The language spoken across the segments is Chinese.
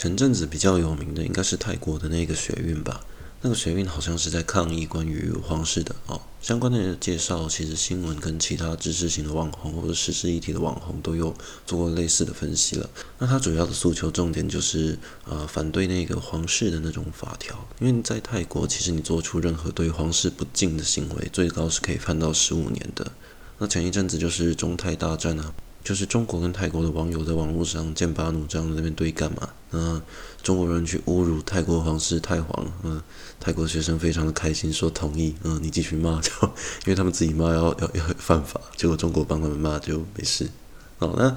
前阵子比较有名的应该是泰国的那个学运吧。那个学运好像是在抗议关于皇室的哦，相关的介绍，其实新闻跟其他知识型的网红或者时事议题的网红都有做过类似的分析了。那他主要的诉求重点就是呃反对那个皇室的那种法条，因为在泰国其实你做出任何对皇室不敬的行为，最高是可以判到十五年的。那前一阵子就是中泰大战啊。就是中国跟泰国的网友在网络上剑拔弩张的那边对干嘛？嗯，中国人去侮辱泰国皇室太皇，嗯，泰国学生非常的开心，说同意，嗯，你继续骂就，因为他们自己骂要要要犯法，结果中国帮他们骂就没事。哦，那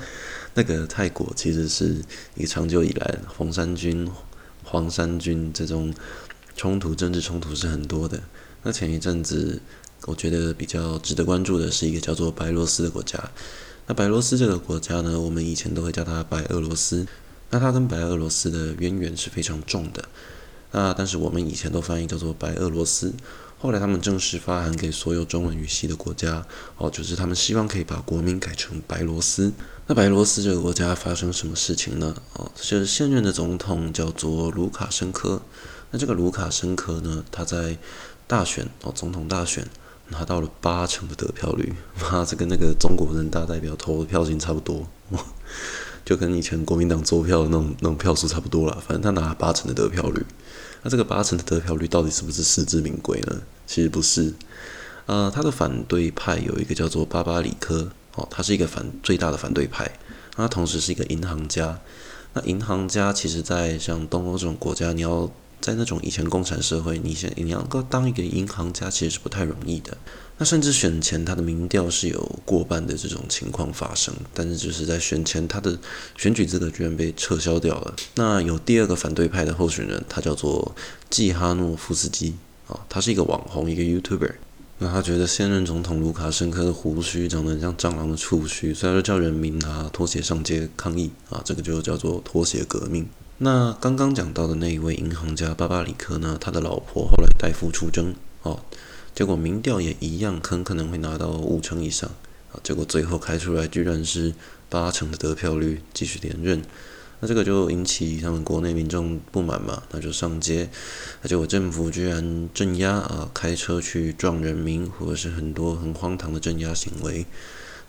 那个泰国其实是一个长久以来红衫军、黄衫军这种冲突，政治冲突是很多的。那前一阵子我觉得比较值得关注的是一个叫做白罗斯的国家。那白罗斯这个国家呢，我们以前都会叫它白俄罗斯。那它跟白俄罗斯的渊源是非常重的。那但是我们以前都翻译叫做白俄罗斯。后来他们正式发函给所有中文语系的国家，哦，就是他们希望可以把国名改成白罗斯。那白罗斯这个国家发生什么事情呢？哦，就是现任的总统叫做卢卡申科。那这个卢卡申科呢，他在大选哦，总统大选。拿到了八成的得票率，妈，这跟那个中国人大代表投的票型差不多，就跟以前国民党作票的那种那种票数差不多了。反正他拿了八成的得票率，那这个八成的得票率到底是不是实至名归呢？其实不是。呃，他的反对派有一个叫做巴巴里科，哦，他是一个反最大的反对派，他同时是一个银行家。那银行家其实，在像东欧这种国家，你要。在那种以前共产社会，你想你要够当一个银行家，其实是不太容易的。那甚至选前，他的民调是有过半的这种情况发生，但是就是在选前，他的选举资格居然被撤销掉了。那有第二个反对派的候选人，他叫做季哈诺夫斯基啊，他是一个网红，一个 YouTuber。那他觉得现任总统卢卡申科的胡须长得很像蟑螂的触须，所以他就叫人民拿拖鞋上街抗议啊，这个就叫做拖鞋革命。那刚刚讲到的那一位银行家巴巴里科呢，他的老婆后来代夫出征，哦，结果民调也一样，很可能会拿到五成以上，啊，结果最后开出来居然是八成的得票率，继续连任，那这个就引起他们国内民众不满嘛，那就上街，结果政府居然镇压啊，开车去撞人民，或者是很多很荒唐的镇压行为。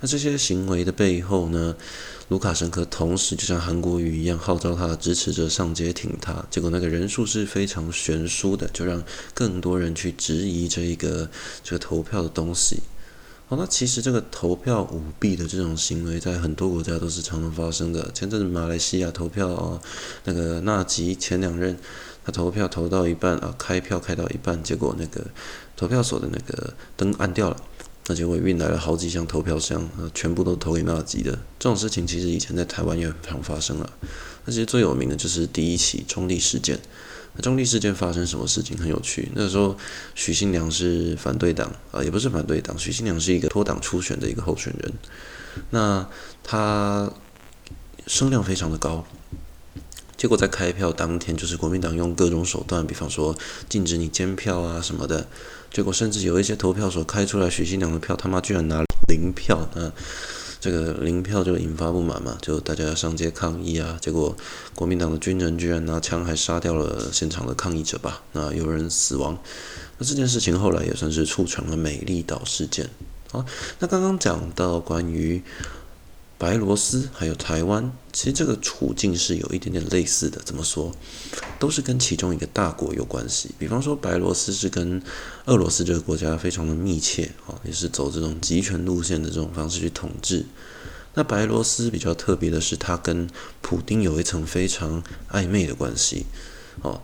那这些行为的背后呢，卢卡申科同时就像韩国瑜一样号召他的支持者上街挺他，结果那个人数是非常悬殊的，就让更多人去质疑这一个这个投票的东西。好，那其实这个投票舞弊的这种行为在很多国家都是常常发生的。前阵子马来西亚投票啊，那个纳吉前两任他投票投到一半啊，开票开到一半，结果那个投票所的那个灯按掉了。那结果运来了好几箱投票箱，全部都投给纳吉的。这种事情其实以前在台湾也很常发生了。那其实最有名的就是第一起中立事件。那中立事件发生什么事情很有趣？那时候许信良是反对党啊，也不是反对党，许信良是一个脱党初选的一个候选人。那他声量非常的高。结果在开票当天，就是国民党用各种手段，比方说禁止你监票啊什么的。结果甚至有一些投票所开出来许新良的票，他妈居然拿零票，那这个零票就引发不满嘛，就大家上街抗议啊。结果国民党的军人居然拿枪还杀掉了现场的抗议者吧，那有人死亡。那这件事情后来也算是促成了美丽岛事件。好，那刚刚讲到关于。白罗斯还有台湾，其实这个处境是有一点点类似的。怎么说？都是跟其中一个大国有关系。比方说，白罗斯是跟俄罗斯这个国家非常的密切啊，也是走这种集权路线的这种方式去统治。那白罗斯比较特别的是，它跟普丁有一层非常暧昧的关系。哦，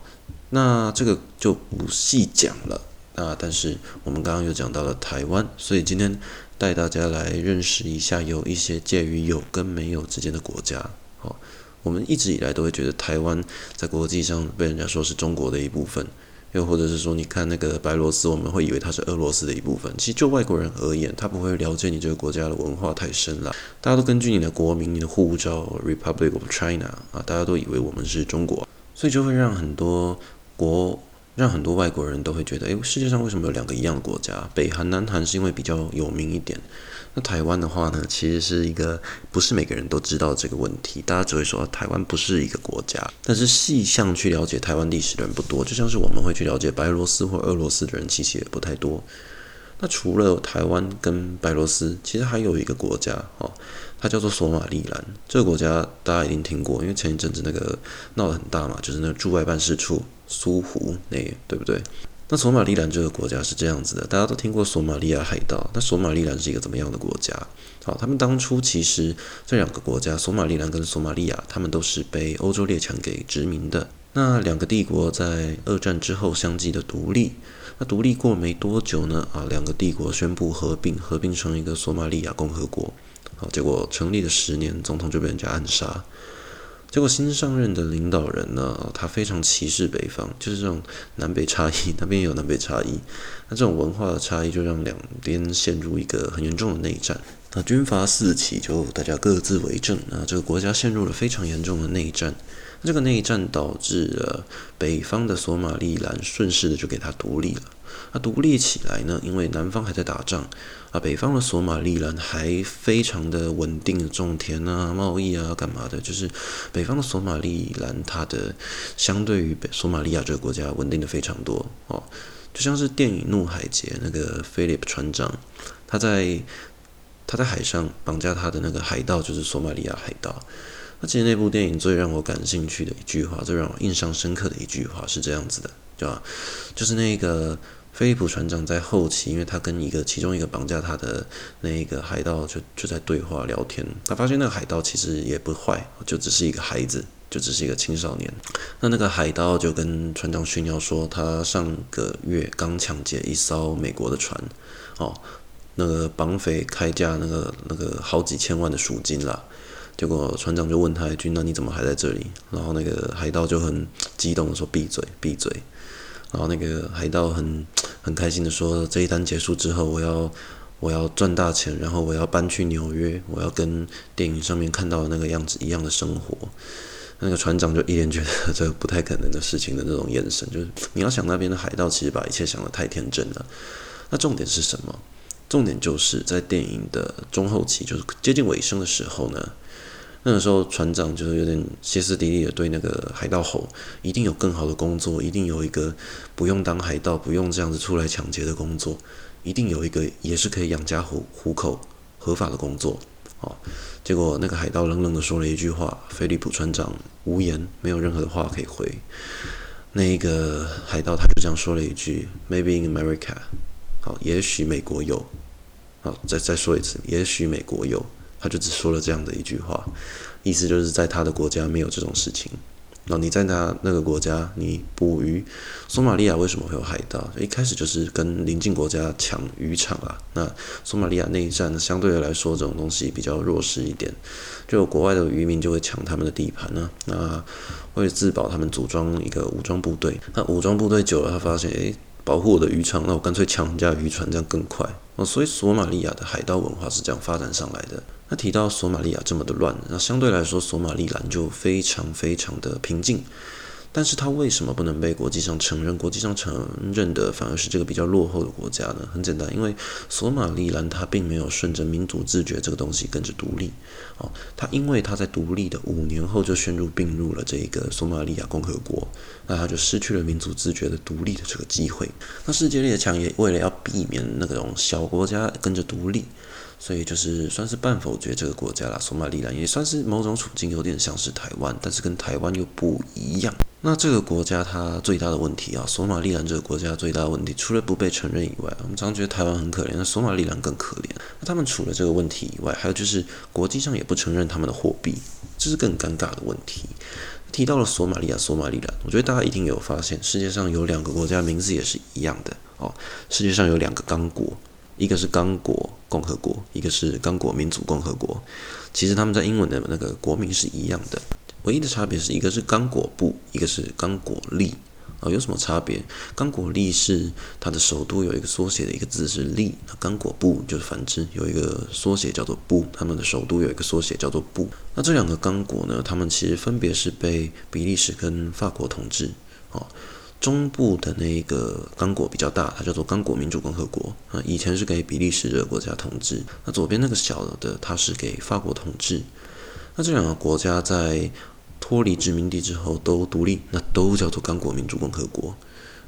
那这个就不细讲了。啊，但是我们刚刚又讲到了台湾，所以今天。带大家来认识一下有一些介于有跟没有之间的国家。好，我们一直以来都会觉得台湾在国际上被人家说是中国的一部分，又或者是说，你看那个白罗斯，我们会以为它是俄罗斯的一部分。其实就外国人而言，他不会了解你这个国家的文化太深了。大家都根据你的国名、你的护照 （Republic of China） 啊，大家都以为我们是中国，所以就会让很多国让很多外国人都会觉得，诶，世界上为什么有两个一样的国家？北韩、南韩是因为比较有名一点。那台湾的话呢，其实是一个不是每个人都知道这个问题，大家只会说台湾不是一个国家。但是细项去了解台湾历史的人不多，就像是我们会去了解白俄罗斯或俄罗斯的人，其实也不太多。那除了台湾跟白罗斯，其实还有一个国家哦，它叫做索马利兰。这个国家大家一定听过，因为前一阵子那个闹得很大嘛，就是那个驻外办事处苏湖那，对不对？那索马利兰这个国家是这样子的，大家都听过索马利亚海盗。那索马利兰是一个怎么样的国家？好，他们当初其实这两个国家，索马利兰跟索马利亚，他们都是被欧洲列强给殖民的。那两个帝国在二战之后相继的独立。那独立过没多久呢？啊，两个帝国宣布合并，合并成一个索马利亚共和国。好，结果成立了十年，总统就被人家暗杀。结果新上任的领导人呢，他非常歧视北方，就是这种南北差异，那边也有南北差异。那这种文化的差异，就让两边陷入一个很严重的内战。那军阀四起，就大家各自为政，那这个国家陷入了非常严重的内战。这个内战导致了北方的索马利兰顺势的就给他独立了。那独立起来呢，因为南方还在打仗啊，北方的索马利兰还非常的稳定，种田啊、贸易啊、干嘛的，就是北方的索马利兰，它的相对于北索马利亚这个国家稳定的非常多哦。就像是电影《怒海劫》那个菲利普船长，他在他在海上绑架他的那个海盗就是索马利亚海盗。那其实那部电影最让我感兴趣的一句话，最让我印象深刻的一句话是这样子的，对吧？就是那个菲利普船长在后期，因为他跟一个其中一个绑架他的那个海盗就就在对话聊天，他发现那个海盗其实也不坏，就只是一个孩子，就只是一个青少年。那那个海盗就跟船长炫耀说，他上个月刚抢劫一艘美国的船，哦，那个绑匪开价那个那个好几千万的赎金啦。结果船长就问他一句：“那你怎么还在这里？”然后那个海盗就很激动的说：“闭嘴，闭嘴。”然后那个海盗很很开心的说：“这一单结束之后，我要我要赚大钱，然后我要搬去纽约，我要跟电影上面看到的那个样子一样的生活。”那个船长就一脸觉得这不太可能的事情的那种眼神，就是你要想那边的海盗其实把一切想得太天真了。那重点是什么？重点就是在电影的中后期，就是接近尾声的时候呢。那个时候，船长就是有点歇斯底里的对那个海盗吼：“一定有更好的工作，一定有一个不用当海盗、不用这样子出来抢劫的工作，一定有一个也是可以养家糊糊口、合法的工作。”哦，结果那个海盗冷冷的说了一句话，菲利普船长无言，没有任何的话可以回。那个海盗他就这样说了一句：“Maybe in America。”好，也许美国有。好，再再说一次，也许美国有。他就只说了这样的一句话，意思就是在他的国家没有这种事情。然后你在他那个国家，你捕鱼，索马利亚为什么会有海盗？一开始就是跟邻近国家抢渔场啊。那索马利亚内战相对来说，这种东西比较弱势一点，就国外的渔民就会抢他们的地盘呢。那为了自保，他们组装一个武装部队。那武装部队久了，他发现，诶。保护我的渔场，那我干脆抢人家渔船，这样更快哦。所以索马利亚的海盗文化是这样发展上来的。那提到索马利亚这么的乱，那相对来说索马利兰就非常非常的平静。但是它为什么不能被国际上承认？国际上承认的反而是这个比较落后的国家呢？很简单，因为索马利兰它并没有顺着民主自觉这个东西跟着独立，哦，它因为它在独立的五年后就宣布并入了这个索马利亚共和国，那它就失去了民主自觉的独立的这个机会。那世界列强也为了要避免那种小国家跟着独立。所以就是算是半否决这个国家啦，索马里兰也算是某种处境有点像是台湾，但是跟台湾又不一样。那这个国家它最大的问题啊，索马里兰这个国家最大的问题，除了不被承认以外，我们常常觉得台湾很可怜，那索马里兰更可怜。那他们除了这个问题以外，还有就是国际上也不承认他们的货币，这是更尴尬的问题。提到了索马利亚、索马里兰，我觉得大家一定有发现，世界上有两个国家名字也是一样的哦，世界上有两个刚果。一个是刚果共和国，一个是刚果民主共和国。其实他们在英文的那个国名是一样的，唯一的差别是一个是刚果布，一个是刚果利。啊、有什么差别？刚果利是它的首都有一个缩写的一个字是利，那刚果布就是反之，有一个缩写叫做布，他们的首都有一个缩写叫做布。那这两个刚果呢，他们其实分别是被比利时跟法国统治。哦中部的那个刚果比较大，它叫做刚果民主共和国啊，以前是给比利时的国家统治。那左边那个小的，它是给法国统治。那这两个国家在脱离殖民地之后都独立，那都叫做刚果民主共和国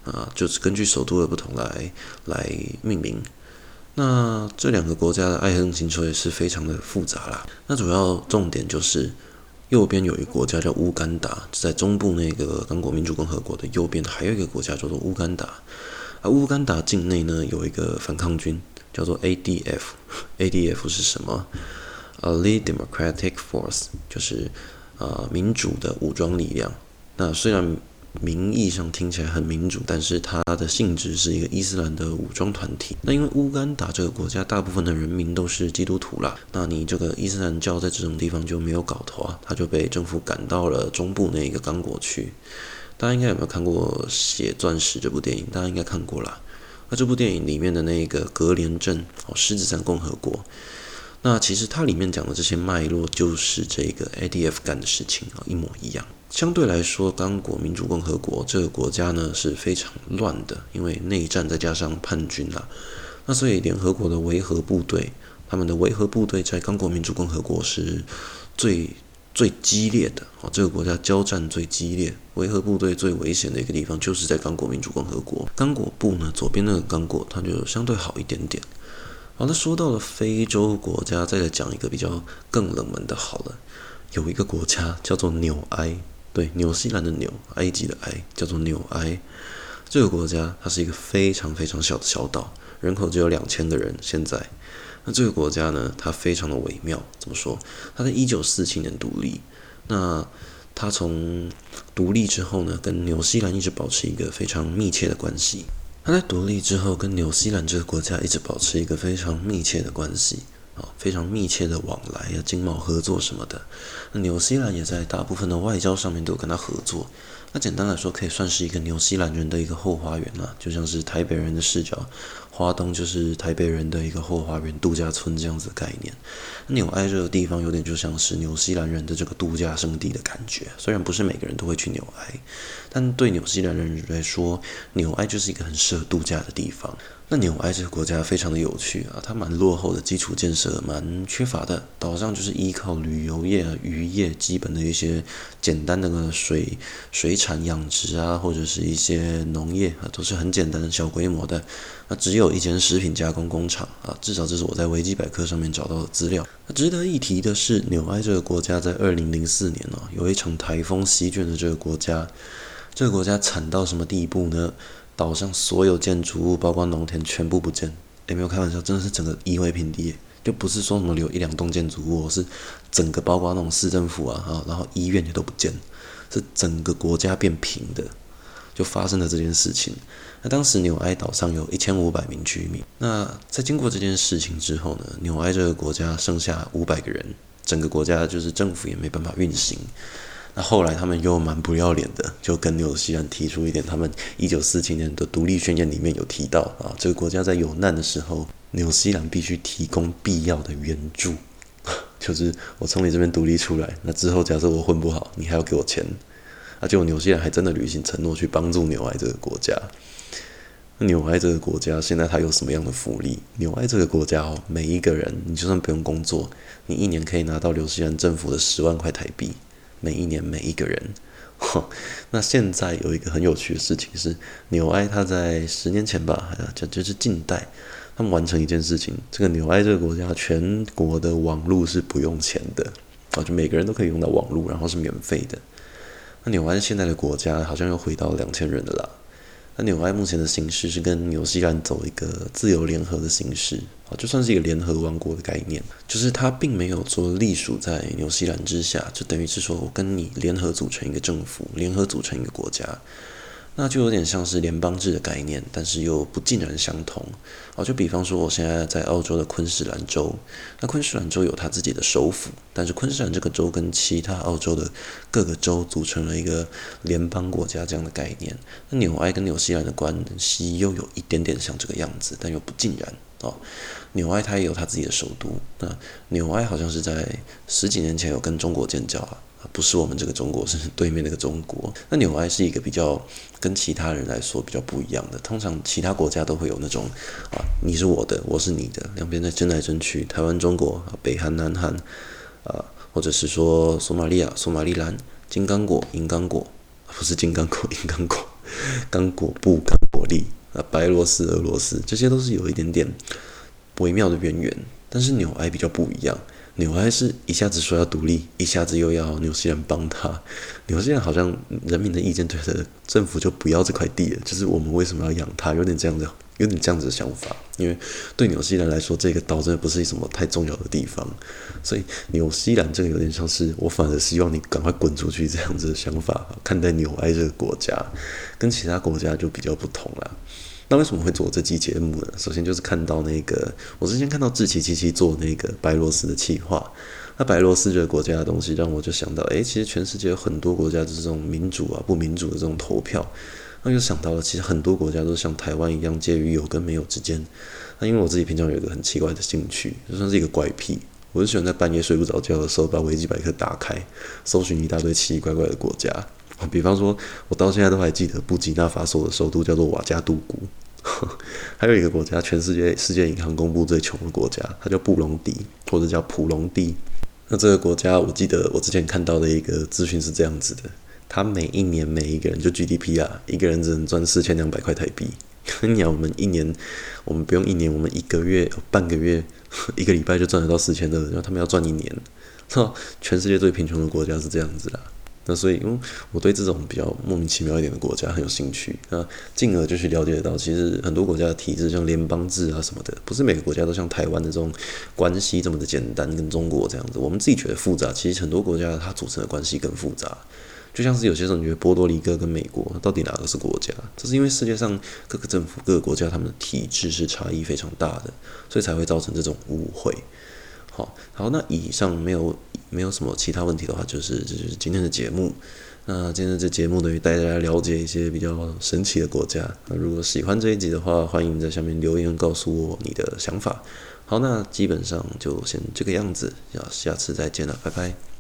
啊，就是根据首都的不同来来命名。那这两个国家的爱恨情仇也是非常的复杂啦。那主要重点就是。右边有一个国家叫乌干达，在中部那个刚果民主共和国的右边，还有一个国家叫做乌干达。而乌干达境内呢，有一个反抗军叫做 ADF。ADF 是什么？Allied Democratic Force，就是呃民主的武装力量。那虽然名义上听起来很民主，但是它的性质是一个伊斯兰的武装团体。那因为乌干达这个国家大部分的人民都是基督徒啦，那你这个伊斯兰教在这种地方就没有搞头啊，他就被政府赶到了中部那一个刚果去。大家应该有没有看过《血钻石》这部电影？大家应该看过啦。那这部电影里面的那个格连镇哦，狮子山共和国。那其实它里面讲的这些脉络，就是这个 ADF 干的事情啊，一模一样。相对来说，刚果民主共和国这个国家呢是非常乱的，因为内战再加上叛军啊，那所以联合国的维和部队，他们的维和部队在刚果民主共和国是最最激烈的啊，这个国家交战最激烈，维和部队最危险的一个地方就是在刚果民主共和国。刚果部呢，左边那个刚果，它就相对好一点点。好那，说到了非洲国家，再来讲一个比较更冷门的。好了，有一个国家叫做纽埃，对，纽西兰的纽，埃及的埃，叫做纽埃。这个国家它是一个非常非常小的小岛，人口只有两千个人。现在，那这个国家呢，它非常的微妙。怎么说？它在一九四七年独立。那它从独立之后呢，跟纽西兰一直保持一个非常密切的关系。他在独立之后，跟纽西兰这个国家一直保持一个非常密切的关系，啊，非常密切的往来呀，经贸合作什么的。那纽西兰也在大部分的外交上面都有跟他合作。那简单来说，可以算是一个纽西兰人的一个后花园啊，就像是台北人的视角。花东就是台北人的一个后花园度假村这样子的概念。纽埃这个地方有点就像是纽西兰人的这个度假胜地的感觉，虽然不是每个人都会去纽埃，但对纽西兰人来说，纽埃就是一个很适合度假的地方。那纽埃这个国家非常的有趣啊，它蛮落后的，基础建设蛮缺乏的，岛上就是依靠旅游业、渔业，基本的一些简单的水水产养殖啊，或者是一些农业啊，都是很简单的小规模的。那只有一间食品加工工厂啊，至少这是我在维基百科上面找到的资料。那值得一提的是，纽埃这个国家在二零零四年呢，有一场台风席卷了这个国家，这个国家惨到什么地步呢？岛上所有建筑物，包括农田，全部不见。诶，没有开玩笑，真的是整个夷为平地，就不是说什么留一两栋建筑物，是整个包括那种市政府啊，哈，然后医院也都不见，是整个国家变平的，就发生了这件事情。那当时纽埃岛上有一千五百名居民，那在经过这件事情之后呢，纽埃这个国家剩下五百个人，整个国家就是政府也没办法运行。那后来他们又蛮不要脸的，就跟纽西兰提出一点，他们一九四七年的独立宣言里面有提到啊，这个国家在有难的时候，纽西兰必须提供必要的援助，就是我从你这边独立出来，那之后假设我混不好，你还要给我钱，那结果纽西兰还真的履行承诺去帮助纽埃这个国家。纽埃这个国家现在它有什么样的福利？纽埃这个国家哦，每一个人你就算不用工作，你一年可以拿到纽西兰政府的十万块台币。每一年每一个人，那现在有一个很有趣的事情是，纽埃他在十年前吧，就就是近代，他们完成一件事情，这个纽埃这个国家全国的网络是不用钱的，啊，就每个人都可以用到网络，然后是免费的。那纽埃现在的国家好像又回到两千人的啦。那纽埃目前的形式是跟纽西兰走一个自由联合的形式，啊，就算是一个联合王国的概念，就是它并没有说隶属在纽西兰之下，就等于是说我跟你联合组成一个政府，联合组成一个国家。那就有点像是联邦制的概念，但是又不尽然相同。哦，就比方说，我现在在澳洲的昆士兰州，那昆士兰州有它自己的首府，但是昆士兰这个州跟其他澳洲的各个州组成了一个联邦国家这样的概念。那纽埃跟纽西兰的关系又有一点点像这个样子，但又不尽然。哦，纽埃它也有它自己的首都。那纽埃好像是在十几年前有跟中国建交啊。不是我们这个中国，是对面那个中国。那纽埃是一个比较跟其他人来说比较不一样的。通常其他国家都会有那种啊，你是我的，我是你的，两边在争来争去。台湾、中国、北韩、南韩啊，或者是说索马利亚、索马利兰、金刚果、银刚果，不是金刚果、银刚果，刚果布、刚果利啊，白罗斯、俄罗斯，这些都是有一点点微妙的渊源。但是纽埃比较不一样。纽埃是一下子说要独立，一下子又要纽西兰帮他。纽西兰好像人民的意见对的，政府就不要这块地了。就是我们为什么要养它？有点这样的，有点这样子的想法。因为对纽西兰来说，这个岛真的不是什么太重要的地方。所以纽西兰这个有点像是我反而希望你赶快滚出去这样子的想法。看待纽埃这个国家，跟其他国家就比较不同了。那为什么会做这期节目呢？首先就是看到那个，我之前看到志奇七七做那个白罗斯的企划，那白罗斯这个国家的东西让我就想到，诶，其实全世界有很多国家就是这种民主啊、不民主的这种投票，那就想到了，其实很多国家都像台湾一样介于有跟没有之间。那因为我自己平常有一个很奇怪的兴趣，就算是一个怪癖，我就喜欢在半夜睡不着觉的时候把维基百科打开，搜寻一大堆奇奇怪怪的国家。比方说，我到现在都还记得布吉纳法索的首都叫做瓦加杜古，还有一个国家，全世界世界银行公布最穷的国家，它叫布隆迪，或者叫普隆迪。那这个国家，我记得我之前看到的一个资讯是这样子的：它每一年每一个人就 GDP 啊，一个人只能赚四千两百块台币。你讲我们一年，我们不用一年，我们一个月、半个月、一个礼拜就赚得到四千二，然后他们要赚一年。全世界最贫穷的国家是这样子的。那所以，因为我对这种比较莫名其妙一点的国家很有兴趣，那进而就去了解到，其实很多国家的体制，像联邦制啊什么的，不是每个国家都像台湾的这种关系这么的简单，跟中国这样子。我们自己觉得复杂，其实很多国家它组成的关系更复杂。就像是有些人觉得波多黎各跟美国到底哪个是国家？这是因为世界上各个政府、各个国家他们的体制是差异非常大的，所以才会造成这种误会。好，好，那以上没有。没有什么其他问题的话，就是这就是今天的节目。那今天这节目等于带大家了解一些比较神奇的国家。那如果喜欢这一集的话，欢迎在下面留言告诉我你的想法。好，那基本上就先这个样子，要下次再见了，拜拜。